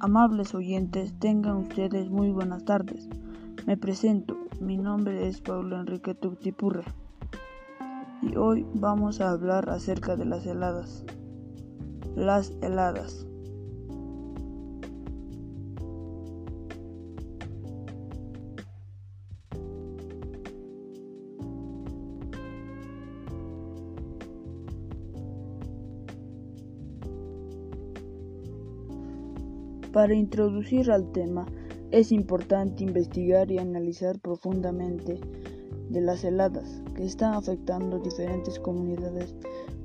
Amables oyentes, tengan ustedes muy buenas tardes. Me presento, mi nombre es Pablo Enrique Tuctipurre y hoy vamos a hablar acerca de las heladas. Las heladas. Para introducir al tema, es importante investigar y analizar profundamente de las heladas que están afectando diferentes comunidades,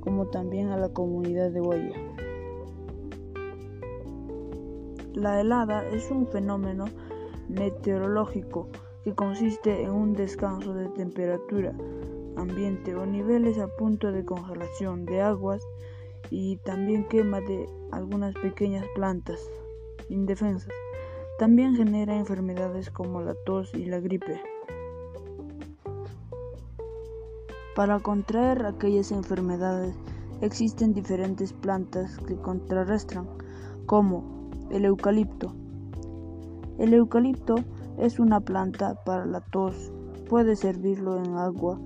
como también a la comunidad de Guaya. La helada es un fenómeno meteorológico que consiste en un descanso de temperatura ambiente o niveles a punto de congelación de aguas y también quema de algunas pequeñas plantas indefensas. También genera enfermedades como la tos y la gripe. Para contraer aquellas enfermedades existen diferentes plantas que contrarrestan, como el eucalipto. El eucalipto es una planta para la tos. Puede servirlo en agua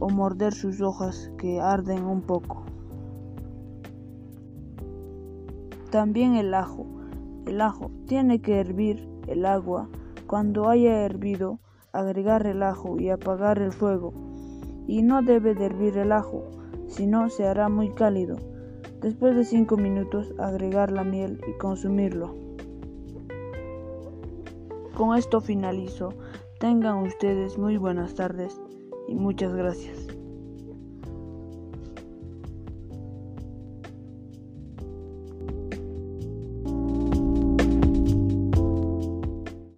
o morder sus hojas que arden un poco. También el ajo el ajo. Tiene que hervir el agua. Cuando haya hervido, agregar el ajo y apagar el fuego. Y no debe de hervir el ajo, si no se hará muy cálido. Después de 5 minutos, agregar la miel y consumirlo. Con esto finalizo. Tengan ustedes muy buenas tardes y muchas gracias.